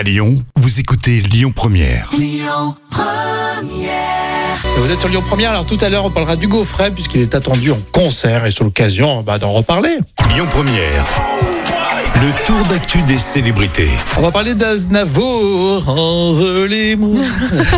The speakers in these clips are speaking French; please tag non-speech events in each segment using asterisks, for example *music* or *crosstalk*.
À Lyon, vous écoutez Lyon Première. Vous êtes sur Lyon Première, alors tout à l'heure on parlera d'Hugo Frey puisqu'il est attendu en concert et sur l'occasion bah, d'en reparler. Lyon Première. Le tour d'actu des célébrités. On va parler d'Aznavour en mou.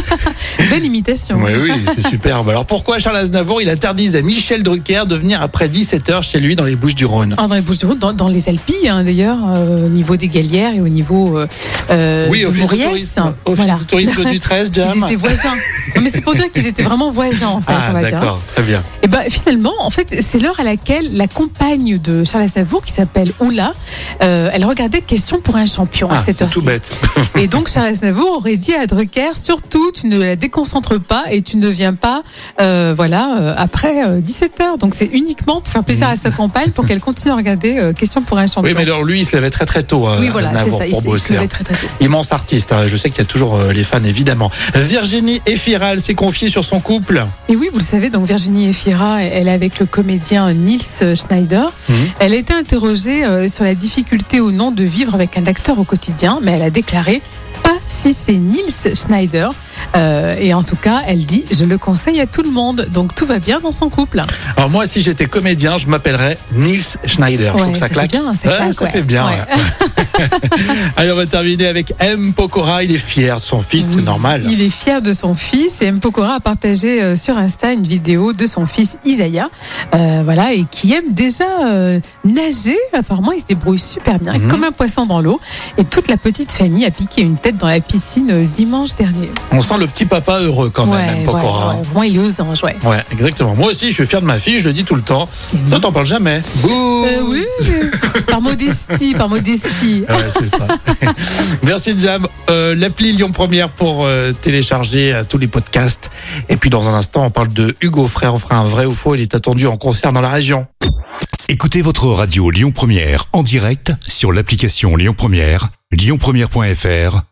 *laughs* Belle imitation. Oui, oui, c'est superbe. Alors pourquoi Charles Aznavour il interdise à Michel Drucker de venir après 17h chez lui dans les Bouches du Rhône? Ah, dans les Bouches-du-Rhône, dans, dans les Alpilles hein, d'ailleurs, euh, au niveau des Galières et au niveau euh, euh, Oui, de office de tourisme, office de *laughs* tourisme du 13, Ils Jam. étaient voisins. Non, mais c'est pour dire qu'ils étaient vraiment voisins en fait. on Ah d'accord, très bien. Et ben finalement, en fait, c'est l'heure à laquelle la compagne de Charles Aznavour, qui s'appelle Oula, euh, elle regardait Question pour un champion à Ah, cette c'est heure-ci. tout bête. *laughs* Et donc Charles Aznavour aurait dit à Drucker surtout tu ne la déconcentres pas et tu ne viens pas euh, voilà euh, après 17h. Donc c'est uniquement pour faire plaisir à sa compagne pour qu'elle continue à regarder euh, Question pour un champion. Oui, mais alors lui il se levait très très tôt. euh, Oui, voilà, Aznavour, ça. Il, pour s- il se levait très très tôt. Immense artiste, hein. je sais qu'il y a toujours euh, les fans évidemment. Virginie Effiral s'est confiée sur son couple. Et oui, vous le savez, donc Virginie Efira, elle est avec le comédien Niels Schneider. Mhm. Elle a été interrogée euh, sur la difficulté ou non de vivre avec un acteur au quotidien, mais elle a déclaré pas si c'est Niels Schneider. Euh, et en tout cas, elle dit je le conseille à tout le monde. Donc tout va bien dans son couple. Alors moi si j'étais comédien je m'appellerais Nils Schneider. je trouve Ouais, que ça ça claque. fait bien, ça Ouais, claque, ça ouais. fait bien. Ouais. ouais. *laughs* Allez on va terminer avec M. Pokora, il est fier de son fils, c'est normal. Il est fier de son fils et M. Pokora a partagé euh, sur Insta une vidéo de son fils Isaiah, euh, voilà, et qui aime déjà nager. Apparemment, il se débrouille super bien, Mhm. comme un poisson dans l'eau. Et toute la petite famille a piqué une tête dans la piscine dimanche dernier. On sent le petit papa heureux quand même, ouais, Pokora. ouais, vraiment, il est aux anges, ouais. Ouais, exactement. Moi aussi, je suis fier de ma fille, je le dis tout le temps. Toi, t'en parles jamais. Bouh Euh, oui, mais par modestie, par modestie. *laughs* Ouais, c'est ça. *laughs* Merci Jam. Euh, L'appli Lyon Première pour euh, télécharger euh, tous les podcasts. Et puis dans un instant, on parle de Hugo Frère. On fera un vrai ou faux. Il est attendu en concert dans la région. Écoutez votre radio Lyon Première en direct sur l'application Lyon Première, lyonpremière.fr